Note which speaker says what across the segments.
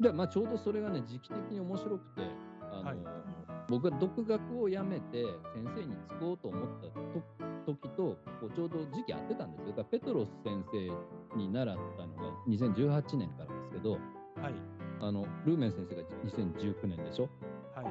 Speaker 1: で、まあ、ちょうどそれがね、時期的に面白くて、あの、
Speaker 2: はい
Speaker 1: 僕が独学をやめて先生に就こうと思ったと時とこうちょうど時期合ってたんですよ。だからペトロス先生に習ったのが2018年からですけど、
Speaker 2: はい。
Speaker 1: あのルーメン先生が2019年でしょ？
Speaker 2: は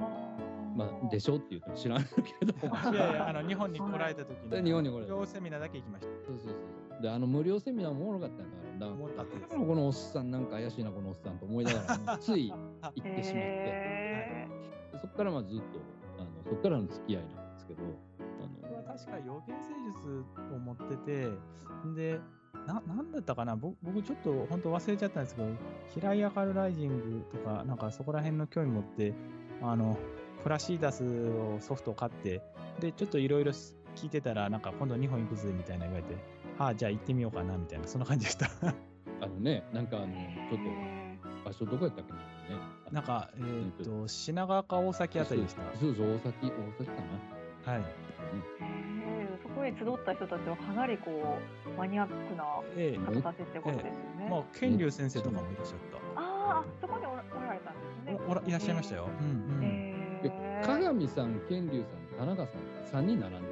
Speaker 1: まあ、でしょって言うと知らんけど。
Speaker 2: い。いやいや、あの、日本に来られた時
Speaker 1: で
Speaker 2: に、
Speaker 1: 日本に来られた
Speaker 2: 無料セミナーだけ行きました。
Speaker 1: そうそうそう。で、あの無料セミナーもおもろかったんだから、だ。
Speaker 2: 思ったってです
Speaker 1: からこのおっさんなんか怪しいな、このおっさんと思いながら、つい行ってしまって、
Speaker 3: へ
Speaker 1: でそこからまあずっと、あのそこからの付き合いなんですけど、あの
Speaker 2: 僕は確か予言聖術を持ってて、で、ななんだったかな僕、僕ちょっと本当忘れちゃったんですけど、ヒライアカルライジングとか、なんかそこら辺の興味持って、あの、フラシーダスをソフトを買って、で、ちょっといろいろ聞いてたら、なんか今度日本行くぜみたいな言われて、はあ、じゃあ行ってみようかなみたいな、そんな感じでした。
Speaker 1: あのね、なんかあの、ちょっ
Speaker 3: ー
Speaker 1: と場所どこやったっけな、ね。
Speaker 2: なんか、えーっと、品川か大崎あたりでした。
Speaker 1: そうそう、大崎、大崎かな。
Speaker 2: はい。
Speaker 3: へーそこに集った人たちはかなりこうマニアックな
Speaker 2: ええ
Speaker 3: 方たちってことですよね。
Speaker 2: まあ、剣竜先生とかもいらっしゃった。
Speaker 3: ああ、そこにおらおられたんですね。
Speaker 2: おおらいらっしゃいましたよ。うんうん。
Speaker 3: へ
Speaker 1: で
Speaker 3: ー
Speaker 1: 鏡さん、健龍さん、田中さん、3人並んで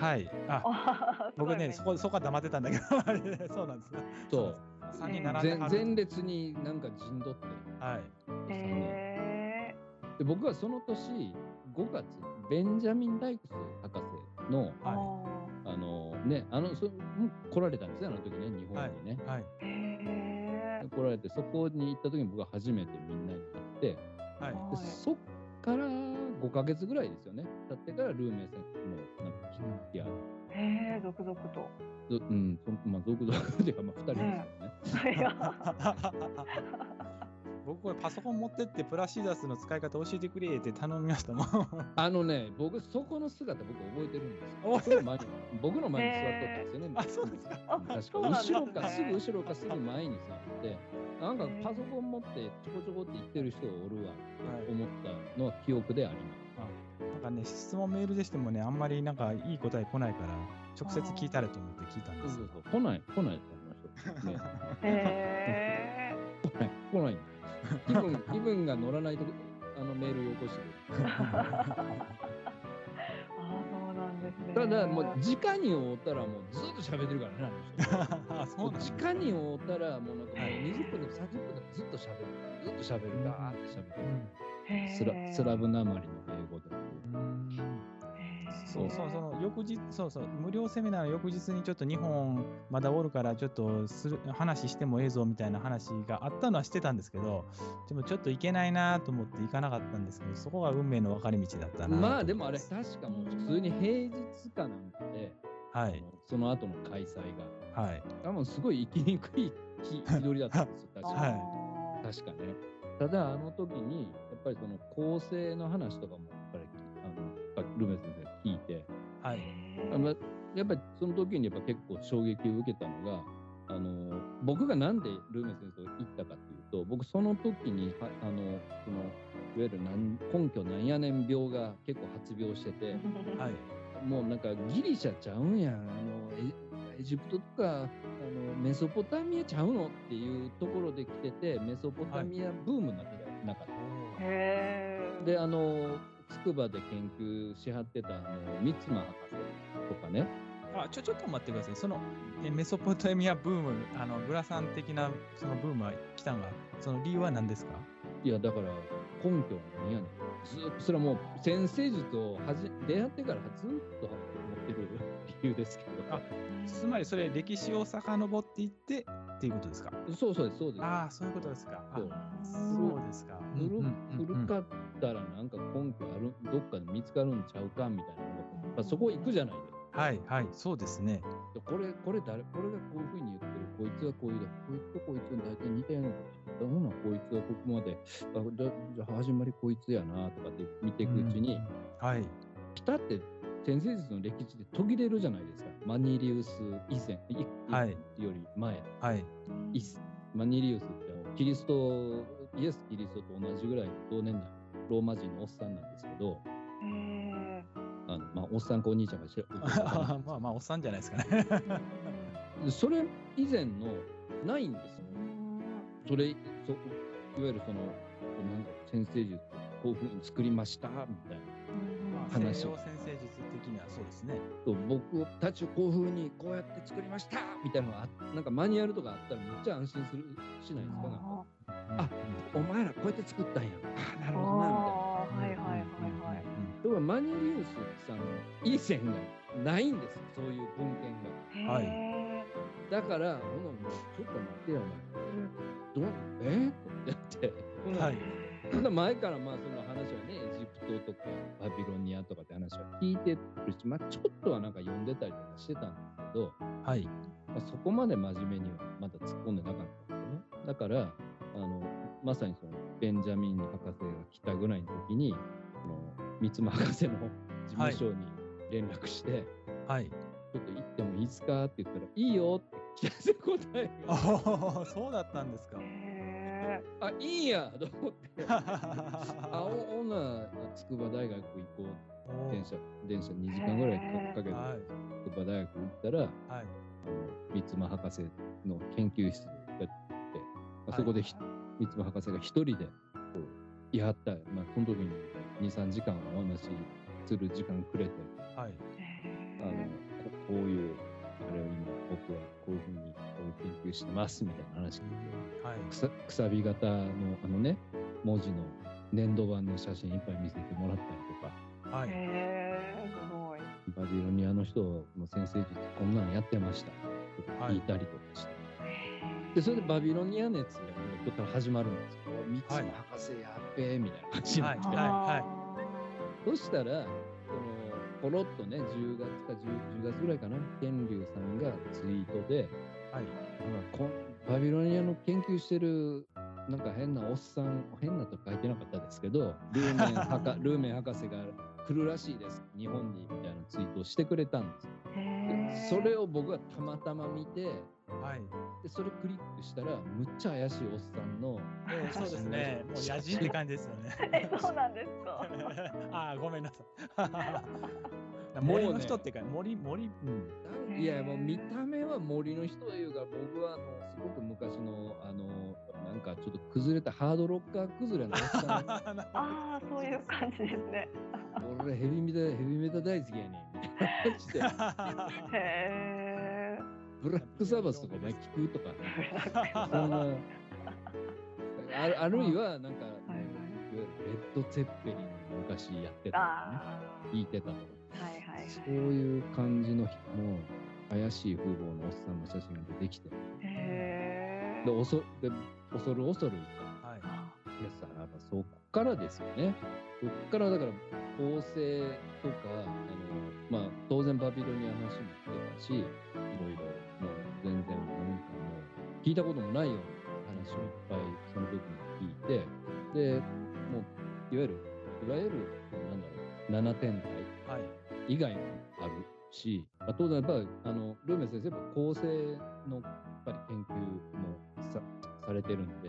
Speaker 2: はい。あ、
Speaker 3: あ ー
Speaker 2: 僕ね、そこ、そこは黙ってたんだけど、そうなんです。
Speaker 1: そう
Speaker 2: 三人
Speaker 1: た。
Speaker 2: 並んで
Speaker 1: 前前列になんか陣取って、
Speaker 2: はい。
Speaker 3: へ
Speaker 1: で僕はその年、5月、ベンジャミン・ライクス博士の、
Speaker 2: は
Speaker 1: あのね、あの、そも来られたんですね、あの時ね、日本にね。
Speaker 2: はい。
Speaker 3: ーへ
Speaker 1: 来られて、そこに行った時に僕は初めてみんなに会って、
Speaker 2: はい。
Speaker 3: ー
Speaker 1: でそっから5ヶ月ぐらいですよね。経ってからルーメイ先生もなんか来て、いや、
Speaker 3: へー続々と。
Speaker 1: どうん、そまあ、続々っていうか、まあ、2人ですよね。
Speaker 3: いや
Speaker 2: 僕、これパソコン持ってって、プラシーダスの使い方教えてくれって頼みましたもん。
Speaker 1: あのね、僕、そこの姿、僕覚えてるんです僕の前に僕の前に座っとったんですよね。
Speaker 2: あ、そうですか。
Speaker 3: あ
Speaker 1: 確か後ろか、すぐ後ろか、すぐ前に座って、なんかパソコン持ってちょこちょこって言ってる人がおるわ、と思ったのは記憶であります。
Speaker 2: なんかね、質問メールでしてもね、あんまりなんかいい答え来ないから、直接聞いたらと思って聞いたんですよ
Speaker 1: そうそう。そう。来ない、来ないと思いました。ね、
Speaker 3: へ
Speaker 1: 来ない、来ない。気分、気分が乗らないと、あのメールよこしてくる。
Speaker 3: ーああ、そうなんですね。
Speaker 1: ただ、もう、直に会うたら、もうずっと喋ってるからね、
Speaker 2: そうなんです
Speaker 1: 直に会うたら、もうなんかもう20分でも30分でもずっと喋る。ずっと喋る。ガーって喋る。
Speaker 3: へー
Speaker 1: スラスラブなまりの英語で。
Speaker 2: そうそう、その翌日、そうそう、無料セミナーの翌日にちょっと日本まだおるから、ちょっとする話してもええぞみたいな話があったのはしてたんですけど、でもちょっと行けないなと思って行かなかったんですけど、そこが運命の分かれ道だったな。
Speaker 1: まあでもあれ、確かもう普通に平日かなんかで、
Speaker 2: はい、
Speaker 1: その後の開催が。
Speaker 2: はい、
Speaker 1: 多分すごい行きにくい日日取りだったんですよ、確か
Speaker 2: はい
Speaker 1: 確かね。ただ、あの時に、ぱりその構成の話とかも、やっぱり、あの、ルメ先生が聞いて、
Speaker 2: はい、
Speaker 1: あまやっぱりその時にやっぱ結構衝撃を受けたのが、あの、僕がなんでルーメ先生と行ったかっていうと、僕その時に、はあの、その、いわゆる根拠なんやねん病が結構発病してて、
Speaker 2: はい、
Speaker 1: もうなんかギリシャちゃうんやん、あのエエジプトとかあのメソポタミアちゃうのっていうところで来てて、メソポタミアブームになってなかった。
Speaker 3: へー
Speaker 1: で、あの、筑波で研究しはってたあの三つ間博士とかね、
Speaker 2: あちょちょっと待ってください。そのえメソポタミアブーム、あのグラサン的なそのブームは来たのが、その理由は何ですか？
Speaker 1: いや、だから根拠は何やねん。ずっと、それはもう先生術をはじ出会ってからずっと持ってる理由ですけど。
Speaker 2: あつまりそれ歴史を遡っていってっていうことですか？
Speaker 1: そうそうです、そうです。
Speaker 2: ああ、そういうことですか。あ
Speaker 1: そう
Speaker 2: そうですか。
Speaker 1: 古
Speaker 2: うんうんうん
Speaker 1: 古かったらなんか根拠あるどっかで見つかるんちゃうかみたいなやっぱそこ行くじゃないですか。
Speaker 2: はいはい、そうですね。
Speaker 1: でこれ、これ誰、これがこういうふうに言ってる、こいつがこういうだ、こいつとこいつが大体似たようなことほな、こいつがここまで、あじゃじゃあ始まりこいつやなとかって見ていくうちに、
Speaker 2: はい。
Speaker 1: ピタって先生術の歴史で途切れるじゃないですか。マニリウス以前、い
Speaker 2: はい
Speaker 1: より前。
Speaker 2: はい。
Speaker 1: イスマニリウスってキリスト、イエス・キリストと同じぐらい同年代、ローマ人のおっさんなんですけど、
Speaker 3: へ
Speaker 1: あのまあ、おっさんかお兄ちゃんが知ら
Speaker 2: まあまあ、おっさんじゃないですかね。
Speaker 1: それ以前のないんですよ。
Speaker 3: ー
Speaker 1: それ、そいわゆるその、なんだろう先生術、こういうふうに作りましたみたいな。
Speaker 2: まあ、
Speaker 1: 話
Speaker 2: 西洋先生術そうですね。
Speaker 1: と僕たちをこういうふうにこうやって作りましたみたいなのがあなんかマニュアルとかあったらめっちゃ安心するしないですかなんか
Speaker 3: あ
Speaker 1: あお前らこうやって作ったんやあなるほどなみたいな。
Speaker 3: はいはいはいはい。
Speaker 1: ところがマニュリウスさんの以前がないんですよそういう文献が。
Speaker 2: はい
Speaker 3: へ
Speaker 1: だから、ほなもうちょっと待ってよ、お前。どうえー、ってやって。ほな
Speaker 2: はい。
Speaker 1: そんな前からまあその話はね、トとかバビロニアとかって話は聞いてるし、まあちょっとはなんか読んでたりとかしてたんですけど、
Speaker 2: はい。
Speaker 1: まあ、そこまで真面目にはまだ突っ込んでなかったんですよね。だから、あの、まさにそのベンジャミン博士が来たぐらいの時に、この三つ間博士の事務所に連絡して、
Speaker 2: はい。
Speaker 1: ちょっと行ってもいいですか？って言ったら、いいよって来た答えが。
Speaker 2: ああ、そうだったんですか
Speaker 1: あ、いいやと思って。あ、おほな、筑波大学行こう。
Speaker 2: お
Speaker 1: 電車、電車2時間ぐらいかかけて、
Speaker 2: はい。
Speaker 1: 筑波大学行ったら、
Speaker 2: はい。
Speaker 1: あの三つ間博士の研究室があって、まあ、そこでひ、三つ間博士が一人で、こう、言い張った、まあ、その時に2、3時間お話しする時間くれて、
Speaker 2: はい。
Speaker 1: あの、ここういう、あれを今、僕はこういうふうに、研究してます、みたいな話聞いて、
Speaker 2: はい。
Speaker 1: くさくさび型のあのね、文字の粘土板の写真いっぱい見せてもらったりとか、
Speaker 2: はい。
Speaker 3: ーへえすごい。
Speaker 1: バビロニアの人の先生術こんなのやってました。とか聞いたりとかして、でそれでバビロニア熱がここから始まるんですよ。三つの博士やっべえみたいな感じになって、
Speaker 2: はい。
Speaker 3: あ
Speaker 1: そしたらそのポロッとね10月か 10, 10月ぐらいかな。天竜さんがツイートで
Speaker 2: はい。
Speaker 1: あこんバビロニアの研究してるなんか変なおっさん変なと書いてなかったですけどルーメン博 ルーメン博士が来るらしいです。日本にみたいなツイートをしてくれたんですそれを僕はたまたま見て
Speaker 2: はい。
Speaker 1: でそれクリックしたらむっちゃ怪しいおっさんの
Speaker 2: えーそうですね。もう野人って感じですよね。
Speaker 3: え そうなんですか。
Speaker 2: ああ、ごめんなさい。森の人ってか、森、森、うん。
Speaker 1: いやもう見た目は森の人というか僕はあのすごく昔のあのなんかちょっと崩れたハードロッカー崩れのおっさん
Speaker 3: ああそういう感じですね。
Speaker 1: 俺ヘビメタヘビメタ大好きやねんみたいな感じで
Speaker 3: へえ。
Speaker 1: ブラックサバスとかお前聞くとかね。そんな。
Speaker 3: は
Speaker 1: あるあ。るいはなんか、い、わ
Speaker 3: いはい
Speaker 1: ゆるレッド・ツェッペリンを昔やってたとかね
Speaker 3: あ
Speaker 1: 聞いてたとか。
Speaker 3: あはいはいはい。
Speaker 1: そういう感じの人も怪しい風貌のおっさんの写真が出てきて。
Speaker 3: へえ。
Speaker 1: で恐で恐る恐る
Speaker 2: い
Speaker 1: やさらばそこからですよね。そこからだから構成とかあの、まあ、当然バビロニアの話もしてたしいろいろもう全然なんかもう聞いたこともないような話をいっぱいその時に聞いてでもういわゆるいわゆるなんだろう7点体
Speaker 2: はい。
Speaker 1: 以外もあるし、まあ、当然やっぱりあのルーメン先生やっぱ構成のやっぱり研究もさされてるんで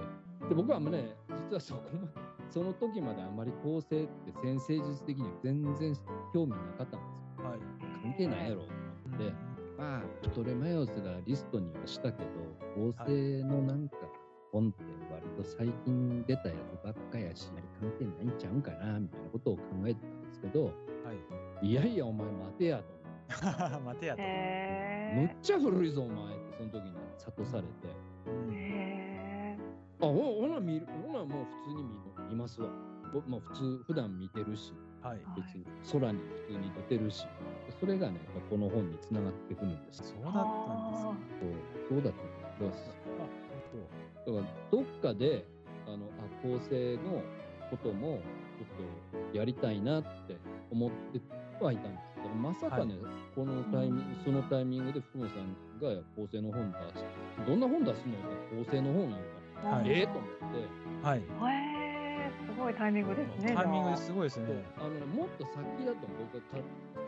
Speaker 1: で僕はもうね実はそこまでその時まであんまり構成って先生術的には全然興味なかったんですよ
Speaker 2: はい。
Speaker 1: 関係ないやろと思って、まあプトレマイオスがリストにはしたけど構成のなんか本って割と最近出たやつばっかやし関係ないんちゃうんかなみたいなことを考えてたんですけど
Speaker 2: はい。
Speaker 1: いやいやお前待てやと。
Speaker 2: 待てやと。
Speaker 1: むっちゃ古いぞお前ってその時に諭されて。あほほな見るほなもう普通に見見ますわ。ぼまあ普通普段見てるし
Speaker 2: はい。
Speaker 1: 別に空に普通に出てるしそれがねこの本につながってくるんですよ。
Speaker 2: そうだったんですか。
Speaker 1: そうそうだったんです。だ
Speaker 2: あ、
Speaker 1: からどっかであのあ構成のこともちょっとやりたいなって思ってはいたんですだからまさかね、このタイミングそのタイミングで福本さんが構成の本出してどんな本出すのって構成の本言うから、
Speaker 2: はい
Speaker 1: ええと思って。
Speaker 2: はい。
Speaker 3: へえ。すごいタイミングですね。
Speaker 2: タイミングすごいですね。
Speaker 1: あのねもっと先だと僕はか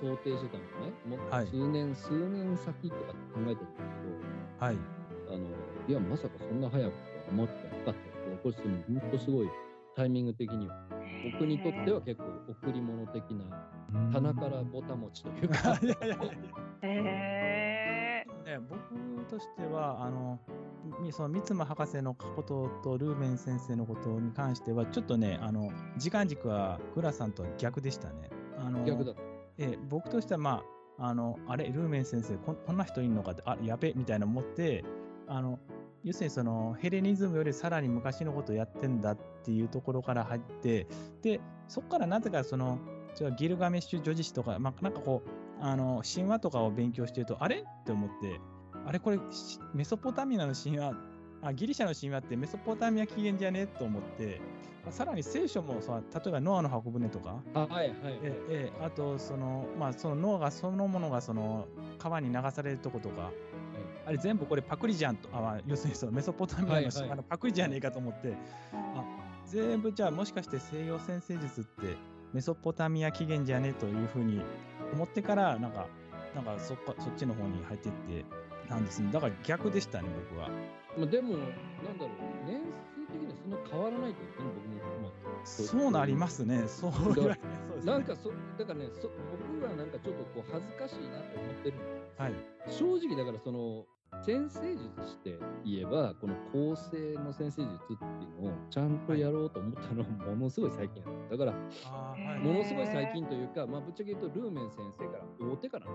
Speaker 1: 想定してたのねもっ
Speaker 2: はい
Speaker 1: と数年、数年先とかって考えてたんだ
Speaker 2: はい。
Speaker 1: けどあのいやまさかそんな早く思ってなかったけどこれす本当すごいタイミング的には僕にとっては結構贈り物的な棚からぼたもちというか
Speaker 3: へえ。
Speaker 2: ね、僕としてはあのみその三間博士のこととルーメン先生のことに関しては、ちょっとね、あの時間軸はグラさんとは逆でしたね。あの
Speaker 1: 逆だった。
Speaker 2: え僕としては、まあ、あのあれ、ルーメン先生こん、こんな人いるのかって、あやべみたいな思って、あの要するにそのヘレニズムよりさらに昔のことをやってんだっていうところから入って、でそこからなぜかそのギルガメッシュ女子誌とか、まあ、なんかこうあの神話とかを勉強してると、あれ？って思って、あれこれしメソポタミアの神話あギリシャの神話ってメソポタミア起源じゃね？と思って、まあさらに聖書もさ例えばノアの箱舟とか、
Speaker 1: あはいはいはい。
Speaker 2: ええあとその、まあ、そのノアがそのものがその川に流されるとことか、あれ全部これパクリじゃんと、あまあ要するにそのメソポタミアの
Speaker 1: はいはい。
Speaker 2: 神話のパクリじゃねえかと思って、あ全部じゃあもしかして西洋先生術ってメソポタミア起源じゃね？えというふうに思ってから、なんか、なんかそっかそっちの方に入っていってなんですね。だから逆でしたね、僕は。
Speaker 1: まあ、でも、なんだろう、年数的にはそんな変わらないと思うね、僕も。まあ、
Speaker 2: そうなりますね。そう言われてそうですね。
Speaker 1: なんかそ、だからねそ、僕はなんかちょっとこう恥ずかしいなと思ってるんです
Speaker 2: はい。
Speaker 1: 正直だからその先生術して言えばこの構成の先生術っていうのをちゃんとやろうと思ったのはものすごい最近やっただから
Speaker 2: あーはい。
Speaker 1: ものすごい最近というか、まあ、ぶっちゃけ言うとルーメン先生から大手から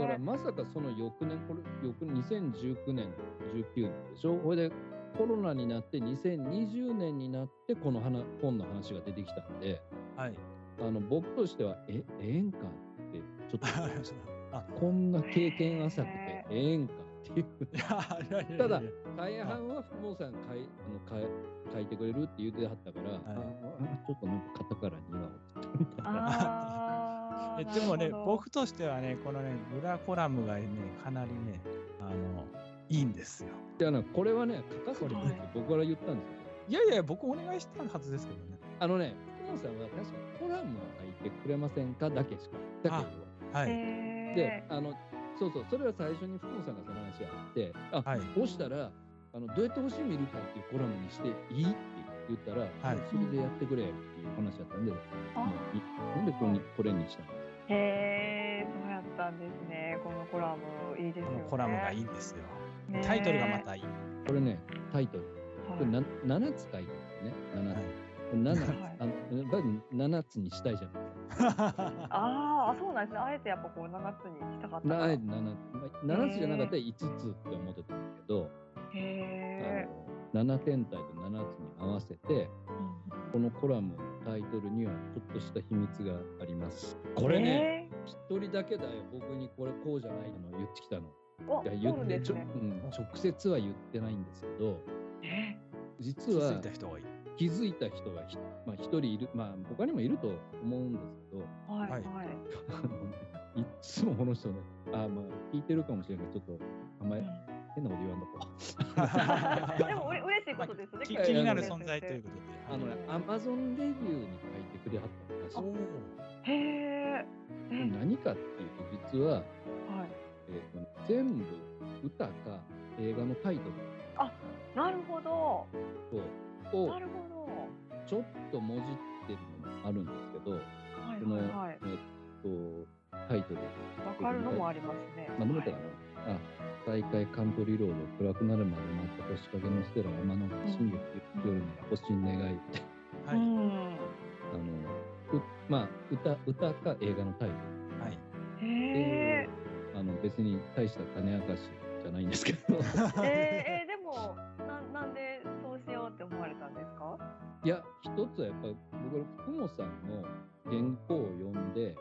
Speaker 1: だからまさかその翌年これ翌2019年19年でしょ？これでコロナになって2020年になってこの話本の話が出てきたんで
Speaker 2: はい。
Speaker 1: あの僕としてはえええんかってちょっと
Speaker 2: あ
Speaker 1: こんな経験浅くてええんかっていう。ただ大半は福本さんが書いあの書い書いてくれるって言ってはったから、ああちょっとなんか肩から苦をみたいな。
Speaker 3: あ
Speaker 2: でもね僕としてはねこのねグラコラムがねかなりねあのいいんですよ。
Speaker 1: いやなこれはね書かせてくれって僕から言ったんですよ。
Speaker 2: いやいや僕お願いしたはずですけどね。
Speaker 1: あのね福本さんは確かコラムを書いてくれませんかだけしか。だけど。
Speaker 2: はい、
Speaker 1: であのそうそうそれは最初に福本さんがその話があってあ、
Speaker 2: はい。
Speaker 1: こうしたらあのどうやって星見るかっていうコラムにしていい？って言ったら、
Speaker 2: はい。
Speaker 1: それでやってくれっていう話だったんで、なんでこれにこれにしたの？
Speaker 3: へえそうやったんですね。このコラムいいですよね。
Speaker 2: このコラムがいいんですよ。
Speaker 3: ね
Speaker 2: タイトルがまたいい、
Speaker 1: これねタイトル。これ
Speaker 3: はい
Speaker 1: な7つ書いてるんですね。7つ。
Speaker 2: はい。
Speaker 1: 7つ、
Speaker 3: はい
Speaker 1: あのやっぱり7つにしたいじゃない。ですか。
Speaker 3: あーあそうなんですね。あえてやっぱこう7つにしたかったから
Speaker 1: な
Speaker 3: へ
Speaker 1: 7つ。7つじゃなかったら5つって思ってたんだけど、
Speaker 3: え
Speaker 1: あの7天体と7つに合わせてこのコラムのタイトルにはちょっとした秘密があります。これね、一人だけだよ。僕にこれこうじゃないの言ってきたの。
Speaker 3: お
Speaker 1: いや
Speaker 3: そう
Speaker 1: 言ってちょ、
Speaker 3: なんですね
Speaker 1: うん、直接は言ってないんですけど
Speaker 3: え
Speaker 1: 実は
Speaker 2: 気づいた人が
Speaker 1: 気づいた人がひまあ、一人いる。まあ他にもいると思うんですけど
Speaker 3: はいはい。
Speaker 2: はい。
Speaker 1: つもこの人ねあまあ聞いてるかもしれない。けどちょっとあんまり変なこと言わんとこ
Speaker 3: でもうれ嬉しいことですね。
Speaker 2: 気になる存在ということで。
Speaker 1: あのねアマゾンレビューに書いてくれはったらし
Speaker 2: ー
Speaker 3: へえ。
Speaker 1: 何かっていうと実は、
Speaker 3: はい。
Speaker 1: えーと全部歌か映画のタイトル。
Speaker 3: なるほど。
Speaker 1: とを
Speaker 3: なるほ
Speaker 1: ちょっともじってるのもあるんですけど、
Speaker 3: どはいはいはい。
Speaker 1: えっとタイトル。
Speaker 3: わかるのもありますね。
Speaker 1: 何だったかな、あ大会カントリーロード暗くなるまで待った星影のステラ山の新月夜に星に願い。って
Speaker 3: は
Speaker 2: はい。
Speaker 1: あのうまあ歌歌か映画のタイト
Speaker 2: はい
Speaker 1: ル。
Speaker 3: へえ
Speaker 1: あの別に大した種明かしじゃないんですけど。
Speaker 3: えー、えー、でもななんでそうしようって思われたんですか？
Speaker 1: いや一つはやっぱり僕は福本さんの原稿を読んで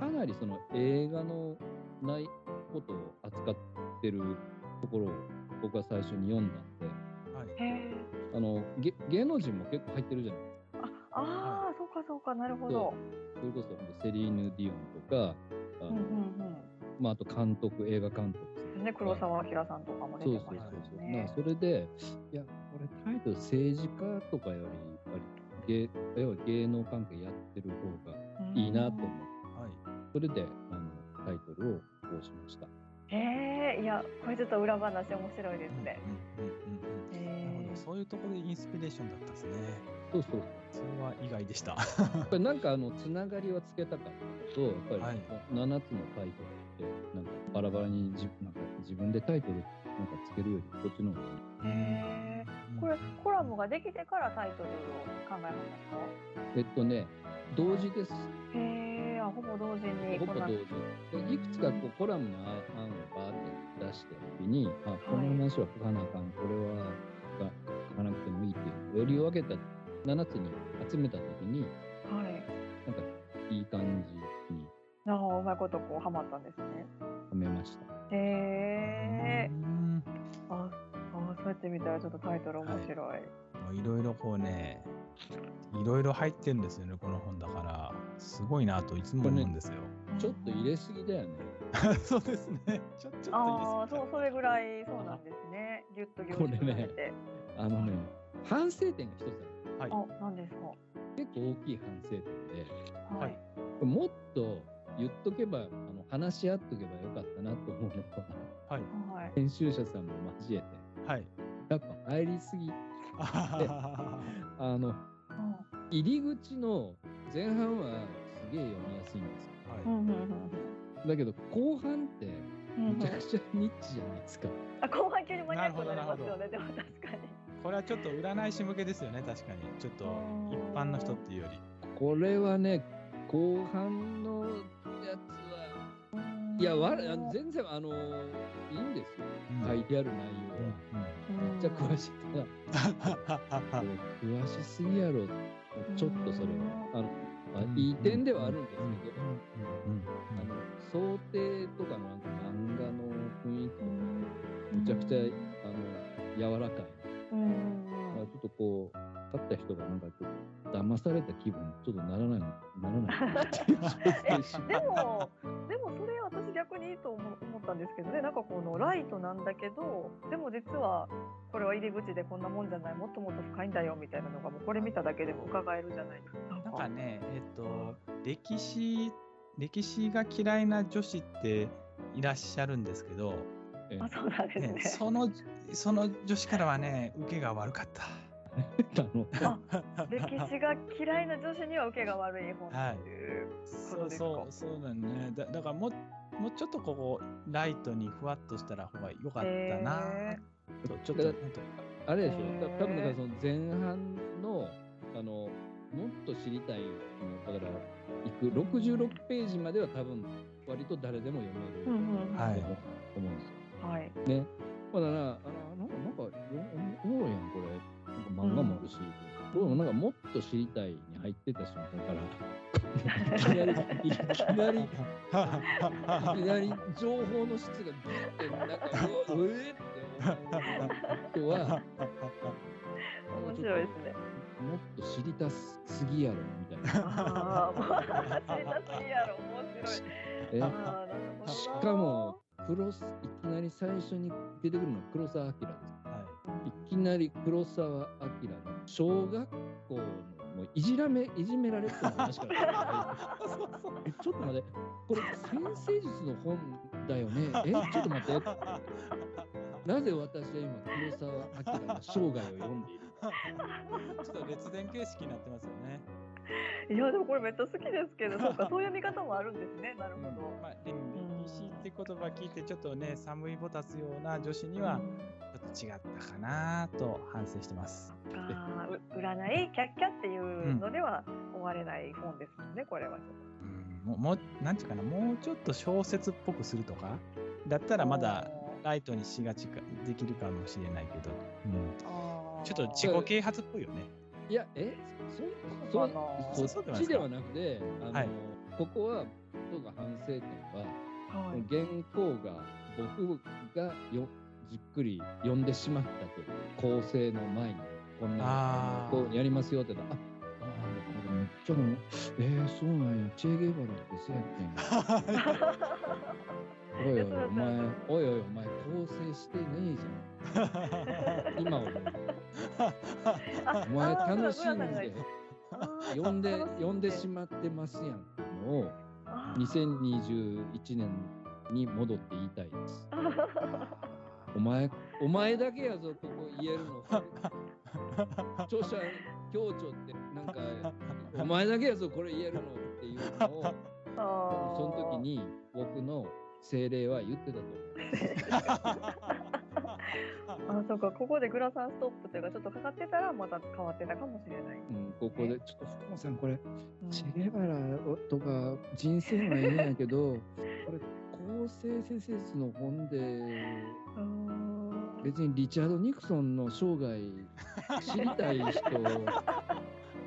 Speaker 1: かなりその映は最初に読んだんで。
Speaker 2: はい。
Speaker 1: あのげ芸能人も結構入ってるじゃない。
Speaker 3: ああーそうかそうかなるほど。
Speaker 1: それこそセリーヌ・ディオンとかあの、
Speaker 3: うんうんうん。
Speaker 1: まあ、あと監督映画監督
Speaker 3: ね。黒澤明さんとかも出
Speaker 1: そうそう
Speaker 3: てました
Speaker 1: そうそう、
Speaker 3: よね
Speaker 1: まあそれでいやこれタイトル政治家とかよりやっぱり芸要は芸能関係やってる方がいいなと思って
Speaker 2: はい。
Speaker 1: それであのタイトルをこうしました。
Speaker 3: へえいやこれちょっと裏話面白いですね、
Speaker 2: うんうんうんうんなる
Speaker 3: へ
Speaker 2: ほど。そういうところでインスピレーションだったんですね。
Speaker 1: そうそう。
Speaker 2: それは意外でした。
Speaker 1: やっぱりなんかあのつながりはつけたかったのとやっぱり
Speaker 2: はい。
Speaker 1: 7つのタイトルってなんかバラバラに自なんか自分でタイトルなんかつけるよりこっちの方がいい。
Speaker 3: へー。これコラムができてからタイトルを考えまし
Speaker 1: えっとね、同時です。
Speaker 3: たかへえあほぼ同時に
Speaker 1: ほぼ同時。でいくつかこうコラムの案をバーって出した時に、あ、この話は書かなあかん、これはが書かなくてもいいっていう、よりを分けた7つに集めた時に、
Speaker 3: はい。
Speaker 1: なんかいい感じに
Speaker 3: ああうまいことこうハマったんですね。
Speaker 1: はめました。
Speaker 3: へえ
Speaker 2: うん。
Speaker 3: ああそうやって見たらちょっとタイトル面白い、
Speaker 2: もういろいろこうね、いろいろ入ってるんですよね、この本だから。すごいなといつも思うんですよ。
Speaker 1: ちょっと入れすぎだよね。
Speaker 2: そうですね。ちょちょっと
Speaker 3: あ
Speaker 2: いいですか
Speaker 3: あそうそれぐらいそうなんですねぎゅっと凝縮されて、
Speaker 1: あのね、反省点が一つある。
Speaker 2: はい。
Speaker 3: あなんですか？
Speaker 1: 結構大きい反省点で、
Speaker 3: は
Speaker 2: はい
Speaker 3: い、
Speaker 1: もっと言っとけば、あの話し合っとけばよかったなと思うのは、
Speaker 2: はい。
Speaker 3: はい、
Speaker 1: 編集者さんも交えて、
Speaker 2: はい。
Speaker 1: やっぱ入りすぎ、
Speaker 2: あ
Speaker 1: の、
Speaker 3: う
Speaker 1: 入り口の前半はすげえ読みやすいんですよ。
Speaker 2: は
Speaker 3: んうんうん
Speaker 1: だけど後半って
Speaker 3: うんうん
Speaker 1: めちゃくちゃニッチじゃないですか。
Speaker 3: あ後半急にマニアックになりますよねでも確かに
Speaker 2: い。これはちょっと占い師向けですよね、確かに。ちょっと一般の人っていうより。
Speaker 1: これはね、後半のやつは、いや、わら全然あのいいんですよ。
Speaker 2: うん
Speaker 1: 書いてある内容は。めっちゃ詳しいから、詳しすぎやろ。ちょっとそれは。あのまあ、いい点ではあるんですけど、あの想定とかの漫画の雰囲気とかめちゃくちゃあの柔らかい。
Speaker 3: うん。うん。
Speaker 1: まあ、ちょっとこう、買った人がなんかちょっと騙された気分にちょっとならない、ならない。
Speaker 3: でも、でもそれ私逆にいいと思思ったんですけどね、なんかこのライトなんだけど、でも実はこれは入り口でこんなもんじゃない、もっともっと深いんだよみたいなのがもうこれ見ただけでも伺えるじゃないですか。
Speaker 2: なんかね、えっと、歴史、歴史が嫌いな女子っていらっしゃるんですけど、
Speaker 1: え
Speaker 3: あ、そうなんですね。
Speaker 2: ね、その、その女子からはね、受けが悪かった。
Speaker 3: 歴史が嫌いな女子には受けが悪い本っていう
Speaker 2: そう
Speaker 3: ですか
Speaker 2: そう、そうなんね。だだからもう、もうちょっとここ、ライトにふわっとしたら方が良かったな。
Speaker 3: へ
Speaker 2: と、ちょっと、
Speaker 1: あれでしょ、多分だからその前半の、あの、もっと知りたいの、だから、いく66ページまでは多分、割と誰でも読めると思うんですよ。
Speaker 3: はい。
Speaker 1: ね。ほらな、あの、なんか、なんか、よおもろいやん、これ。なんか漫画もあるし、どうもなんかもっと知りたい。に入ってた瞬間から、いきなり、いきなり、いきなり情報の質がギュって、なんか、うわ、うえって思う人は、
Speaker 3: 面白いですね。
Speaker 1: もっと知りたすぎやろ、みたいな。
Speaker 3: 知りたすぎやろ、面白い。
Speaker 1: え？しかも、黒すいきなり最初に出てくるのは黒澤明です。いきなり黒澤明の小学校のいじらめいじめられてた話から。えちょっと待って。これ先生術の本だよね。えちょっと待って。なぜ私は今黒澤明の生涯を読んでいる
Speaker 2: ちょっと列伝形式になってますよね。
Speaker 3: いや、でもこれめっちゃ好きですけど、そうか、そういう見方もあるんですね。なるほど。
Speaker 2: まあ、歴史って言葉聞いて、ちょっとね、寒いぼたつような女子には、ちょっと違ったかなと反省してます。
Speaker 3: あーう占い、キャッキャっていうのでは終われない本ですもんね、これはちょっ
Speaker 2: うん、もう、もうなんていうかな、もうちょっと小説っぽくするとか、だった
Speaker 3: と。
Speaker 2: らまだライトにしがちかできるかもしれないけど、うん、ちょっと自己啓発っぽいよね。
Speaker 1: いやえ？そ
Speaker 3: そう
Speaker 1: そ
Speaker 3: か
Speaker 1: そっちではなくてあの、
Speaker 2: はい。
Speaker 1: ここは僕が反省点は
Speaker 3: はい。
Speaker 1: 原稿が僕がよじっくり読んでしまったと構成の前にこんな
Speaker 2: あ
Speaker 1: こうやりますよって言ったらあめっちゃもうえー、そうなんやチェ・ゲバラってそうやってんや。おいおいお前おいおいお前構成してねえじゃん。今思う
Speaker 3: あ
Speaker 1: お前楽しんで
Speaker 3: あー
Speaker 1: 読んで
Speaker 3: 楽し
Speaker 1: 読んでしまってますやんっていうのを
Speaker 3: あー
Speaker 1: 2021年に戻って言いたいです。お前、お前だけやぞ、ここ言えるの。著者、協調って、なんか、お前だけやぞ、これ言えるのっていうのを、その時に僕の精霊は言ってたと思う。
Speaker 3: あ、そうか、ここでグラサンストップというか、ちょっとかかってたら、また変わってたかもしれない。
Speaker 1: うん、ここで、ちょっと福本さん、これ、
Speaker 3: うん。
Speaker 1: チェゲバラとか人生はいいんやけど、これ、構成施設の本で、
Speaker 3: うん。
Speaker 1: 別にリチャード・ニクソンの生涯知りたい人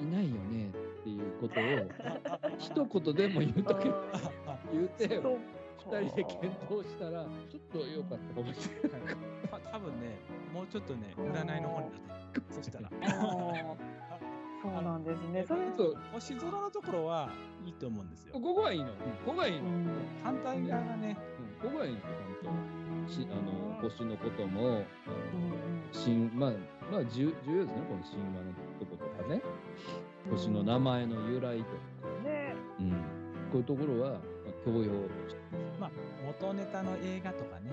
Speaker 1: いないよねっていうことを 一言でも言うとけ言うて
Speaker 3: そう
Speaker 1: 二人で検討したらちょっと良かったかもしれない。
Speaker 2: た多分ね、もうちょっとね、占いの本になってるそしたら。
Speaker 3: そうなんですね。それ、
Speaker 1: そう
Speaker 2: 星空のところはいいと思うんですよ
Speaker 1: こ。こはいいの？ここはいいの？
Speaker 3: うん
Speaker 2: 反対側がね、
Speaker 1: うんここはいいんですよ、本当。しあの星のことも、
Speaker 3: うん
Speaker 1: 神まあ、まあ重重要ですね、この神話のとことかね。星の名前の由来とか、
Speaker 3: ね、
Speaker 1: うん、こういうところは、まあ、教養
Speaker 2: まあ、元ネタの映画とかね、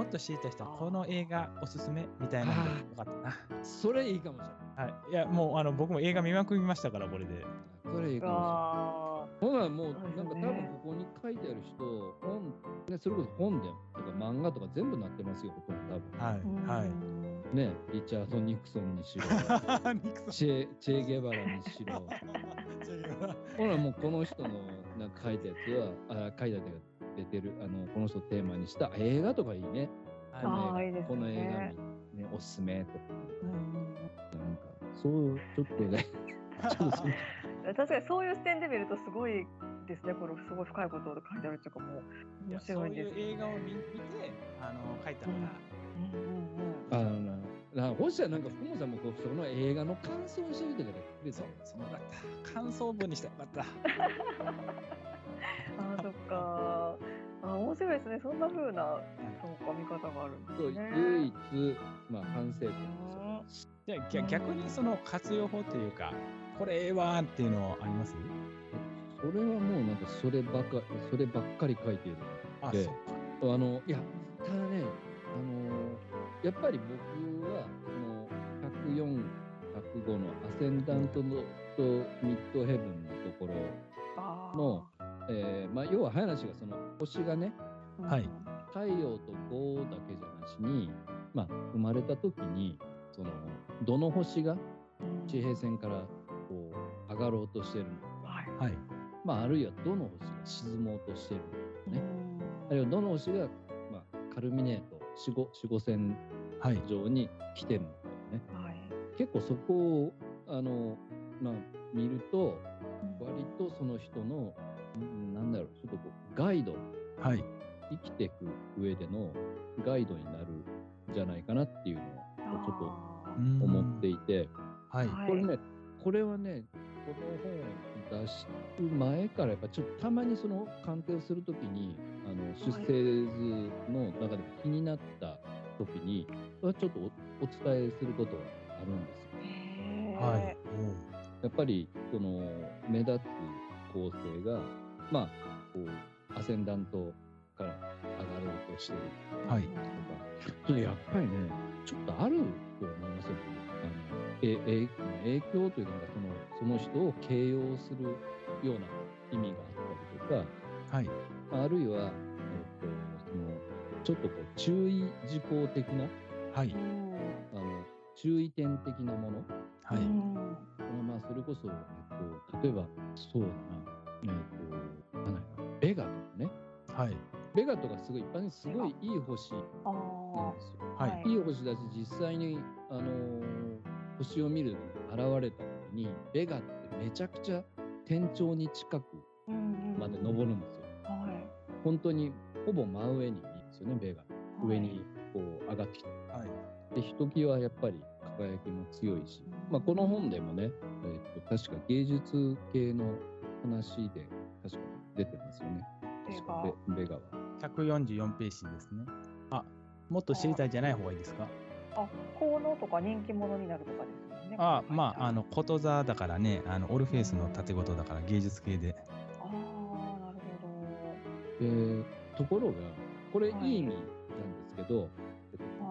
Speaker 2: もっと知りたい人はこの映画おすすめみたいなのがよかったな。
Speaker 1: それいいかもしれない。
Speaker 2: はい。いや、もうあの僕も映画見まくりましたから、これで。
Speaker 1: それいいかもしれない。
Speaker 3: あ
Speaker 1: ほらもうなんか多分ここに書いてある人、本、ね、それこそ本でとか漫画とか全部なってますよ、ほとんど多
Speaker 2: は
Speaker 3: ー
Speaker 2: い。はい。
Speaker 1: ね、リチャード・ニクソンにしろ、チェチェ・ゲバラにしろ、ほらもうこの人のなんか書いたやつは、あ書いたやつが出てる、あのこの人をテーマにした映画とかいいね。
Speaker 2: はい
Speaker 3: あーいいですね
Speaker 1: この映画見、ね、おすすめとか、
Speaker 3: うん
Speaker 1: なんか、そう、ちょっとね、ちょっと
Speaker 3: 確かにそういう視点で見るとすごいですね。これすごい深いことを書いてあるっていうかもう面
Speaker 2: いやそうい
Speaker 3: 白いです。
Speaker 2: う映画を見見て、あの書いたから、
Speaker 3: うんうんうん
Speaker 1: あのな、なほしたらなんか福本さんもこうその映画の感想をしてみてくれた
Speaker 2: そう、そうだった。感想文にしてよかった。
Speaker 3: あーそっか。あ面白いですね。そんな風なそうか見方があるんで
Speaker 1: そう
Speaker 3: すね。
Speaker 1: 唯一、まあ、反省点ですよ
Speaker 2: じゃあ逆逆にその活用法というか、これええわーっていうのあります？
Speaker 1: それはもうなんかそればかそればっかり書いている
Speaker 2: あ、
Speaker 1: で
Speaker 2: そっか。
Speaker 1: あのいやただねあのやっぱり僕はその104、105のアセンダントのとミッドヘブンのところの、えーまあ、要は話がその星がね
Speaker 2: はい
Speaker 1: 太陽と5だけじゃなしに、まあ、生まれた時にそのどの星が
Speaker 3: うん
Speaker 1: 地平線からこう上がろうとしてるのか、
Speaker 3: はい。
Speaker 2: はい。
Speaker 1: まあ、あるいはどの星が沈もうとしてるのかね、あ
Speaker 3: うん
Speaker 1: るいはどの星が、まあ、カルミネート四五四五線
Speaker 2: はい。
Speaker 1: 上に来てるのかね
Speaker 3: はい。
Speaker 1: 結構そこをあの、まあ、見ると割とその人のうんなんだろうちょっとこうガイド
Speaker 2: はい。
Speaker 1: 生きていく上でのガイドになるんじゃないかなっていうのをちょっと思っていて、
Speaker 2: はい。
Speaker 3: はい
Speaker 1: これね、これはね、この本を出す前からやっぱちょっとたまにその鑑定をするときに、あの出生図の中でも気になったときに、はちょっとおお伝えすることはあるんですよ。
Speaker 2: はい。
Speaker 1: やっぱりその目立つ構成が、まあ、こうアセンダントから上がろうとしてる
Speaker 2: おはい。
Speaker 1: とか、やっぱりね、ちょっとあると思いますよ。あのええ影響というか、なんかそのその人を形容するような意味があったりとか、
Speaker 2: はい。
Speaker 1: あるいは、えっとそのちょっとこう注意事項的な、
Speaker 2: はい。
Speaker 1: あの注意点的なもの、
Speaker 2: はい。
Speaker 3: うん
Speaker 1: まあ、それこそ、えっと、例えば、そうだな、えっと、なんだろうベガとかね、
Speaker 2: はい。
Speaker 1: ベガとかすごい一般にすごいいい星
Speaker 3: あ
Speaker 1: なんですよ。
Speaker 2: はい
Speaker 3: はい
Speaker 1: いい星だし、実際に、あのー星を見るのに現れた時に、ベガってめちゃくちゃ天頂に近くまで登るんですよ。
Speaker 3: はい
Speaker 1: 本当にほぼ真上にいいんですよね、ベガ。上にこう上がってきて。
Speaker 2: はい。
Speaker 1: で、ひときわやっぱり輝きも強いし、まあ、この本でもね、えっと確か芸術系の話で確か出てますよね。確かベベガは。
Speaker 2: 144ページですね。あ、もっと知りたいじゃない方がいいですか？
Speaker 3: あ効能とか人気者になるとかですよね。
Speaker 2: あ、まあ、あの、こと座だからね、あの、オルフェイスの盾事だから芸術系で。
Speaker 3: あーなるほ
Speaker 1: でところが、これい
Speaker 3: はい
Speaker 1: い意味なんですけど。
Speaker 3: は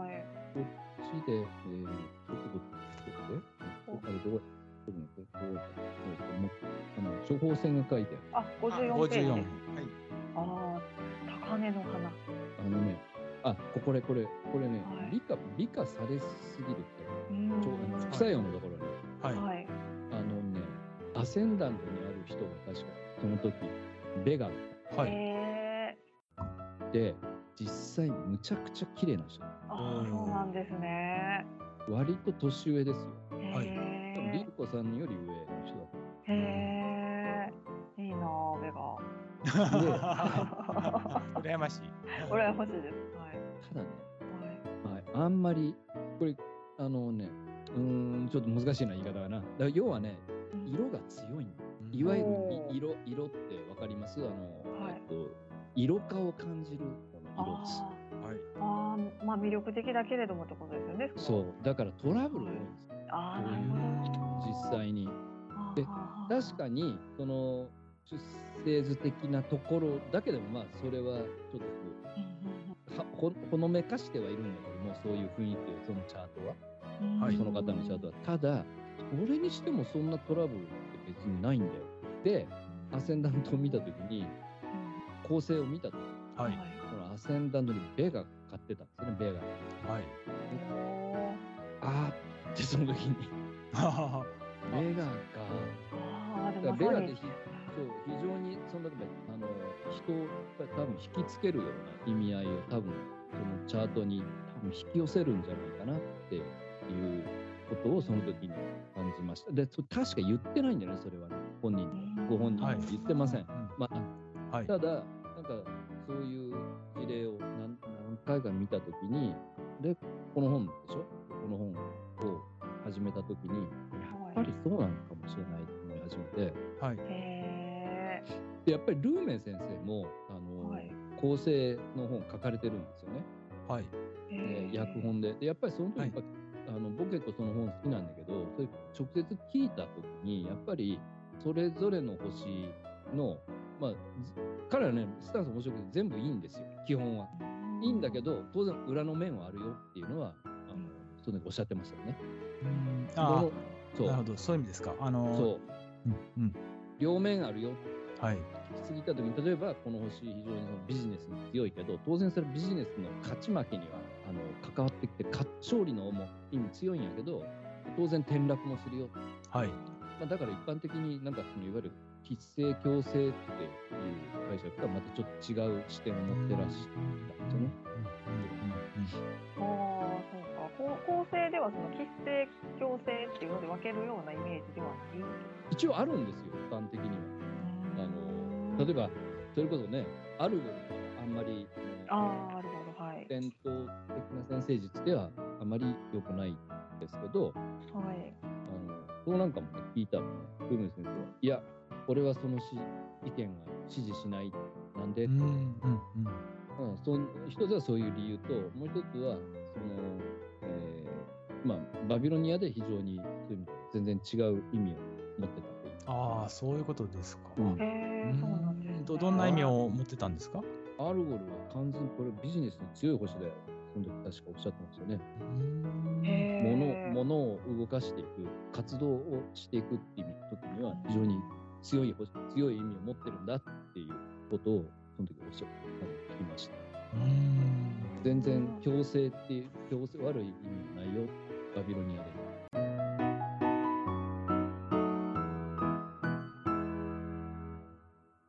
Speaker 3: い。
Speaker 1: こっちで、えー、ちょっと待って、
Speaker 3: お
Speaker 1: あれどこ、ちょっと待って、こう、こうもうあの処方箋が書いてある。
Speaker 3: あ、54ページ。
Speaker 2: はい。
Speaker 3: ああ、高根の花。
Speaker 1: あのね、あ、これ、これ、これね
Speaker 3: はい、
Speaker 1: 美化、美化されすぎるって、
Speaker 3: うん
Speaker 1: ちょ副作用のところに、
Speaker 2: はい。
Speaker 3: はい。
Speaker 1: あのね、アセンダントにある人が確か、その時、ベガ
Speaker 2: はい。
Speaker 3: へー
Speaker 1: で、実際むちゃくちゃ綺麗な人。
Speaker 3: あ、そうなんですね。
Speaker 1: 割と年上ですよ。
Speaker 2: はい
Speaker 1: 分リ
Speaker 3: ー
Speaker 1: ルコさんより上の人だった。
Speaker 3: へえ。いいなあ、ベガ。
Speaker 2: 羨ましい。
Speaker 3: 羨ましいです。はい。
Speaker 1: ただね、
Speaker 3: はい。
Speaker 1: はい、あんまり、これ、あのね、うーん、ちょっと難しいな言い方がな。だ要はね、色が強い。いわゆる色、色ってわかります？あの、
Speaker 3: はい
Speaker 1: えっと、色化を感じるこの色です。
Speaker 3: あ
Speaker 2: はい。
Speaker 3: ーあー、まあ魅力的だけれどもってことですよね。
Speaker 1: そう、だからトラブル多いんですよ。
Speaker 3: ああ、なるほど。
Speaker 1: 実際に。で確か
Speaker 3: に。
Speaker 1: に、その、出生図的なところだけでも、まあ、それはちょっとほほのめかしてはいるんだけども、そういう雰囲気を、そのチャートは。
Speaker 2: はい
Speaker 1: その方のチャートは。ただ、それにしてもそんなトラブルって別にないんだよ。で、アセンダントを見たときに、構成を見たときに、
Speaker 2: はい。
Speaker 1: このアセンダントにベが買ってたんですよね、ベが。
Speaker 2: はい。
Speaker 1: あーってその時に、
Speaker 2: は
Speaker 1: ベガか。
Speaker 3: ああ、で
Speaker 1: だからベガってひそう非常にそのあの人をやっぱり多分引きつけるような意味合いを多分そのチャートに多分引き寄せるんじゃないかなっていうことをその時に感じました。で、そ確か言ってないんだよね、それはね、本人に。ご本人
Speaker 2: はい
Speaker 1: に言ってません。
Speaker 2: うん
Speaker 1: まあ、
Speaker 2: はい。
Speaker 1: ただ、なんかそういう事例を何何回か見たときに、で、この本でしょ？この本を始めたときに、やっぱりそうなのかもしれないと思い始めて、
Speaker 2: はい。
Speaker 3: へ
Speaker 1: でやっぱりルーメン先生も、あの、
Speaker 3: はい
Speaker 1: 構成の本書かれてるんですよね。
Speaker 2: はい。
Speaker 3: え
Speaker 1: えー訳本で。で、やっぱりその時、
Speaker 2: はい
Speaker 1: やっぱあの僕結構その本好きなんだけど、それ直接聞いた時に、やっぱりそれぞれの星の、まあ、ず彼はね、スタンス面白くて全部いいんですよ、基本は。いいんだけど、当然裏の面はあるよっていうのは、あのその時おっしゃってましたよね。
Speaker 2: うんあ
Speaker 1: そ
Speaker 2: あ、なる
Speaker 1: う
Speaker 2: ほど。そういう意味ですか。あの、
Speaker 1: そう、
Speaker 2: うん。うん。
Speaker 1: 両面あるよ
Speaker 2: はい。
Speaker 1: 聞きすぎた時に、例えばこの星、非常にそのビジネスに強いけど、当然それビジネスの勝ち負けにはあの関わってきて、勝勝利のも意味強いんやけど、当然転落もするよ。
Speaker 2: はい。
Speaker 1: まあ、だから一般的になんかそのいわゆる喫性強制っていう解釈とはまたちょっと違う視点を持ってらっしゃったんですよね。
Speaker 3: ああ、そうか。構成ではその喫性強制っていうので分けるようなイメージではない。
Speaker 1: 一応あるんですよ、一般的には。あの例えば、それこそね、アルゴリとかあんまりあの
Speaker 3: ああ、なるほど、はい。
Speaker 1: 伝統的な先生術ではあまり良くないんですけど、
Speaker 3: はい。
Speaker 1: あのそうなんかもね、聞いたらね、ルー先生は、いや、俺はそのし意見が支持しない。なんで、
Speaker 2: うん。うん。うん。
Speaker 1: うん、その一つはそういう理由と、もう一つは、まあ、バビロニアで非常にそういう意味で全然違う意味を持ってたという。
Speaker 2: ああ、そういうことですか。
Speaker 1: うん
Speaker 3: へえ、そうなんです、ね。
Speaker 2: どどんな意味を持ってたんですか？
Speaker 1: アルゴルは完全にこれビジネスに強い星だよ。その時確かおっしゃってましたよね。
Speaker 3: へえ。
Speaker 1: 物物を動かしていく、活動をしていくっていう時には非常に強い星、強い意味を持ってるんだっていうことをその時おっしゃって聞きました。
Speaker 2: うん。
Speaker 1: 全然強制っていう、強制悪い意味はないよ、バビロニアで。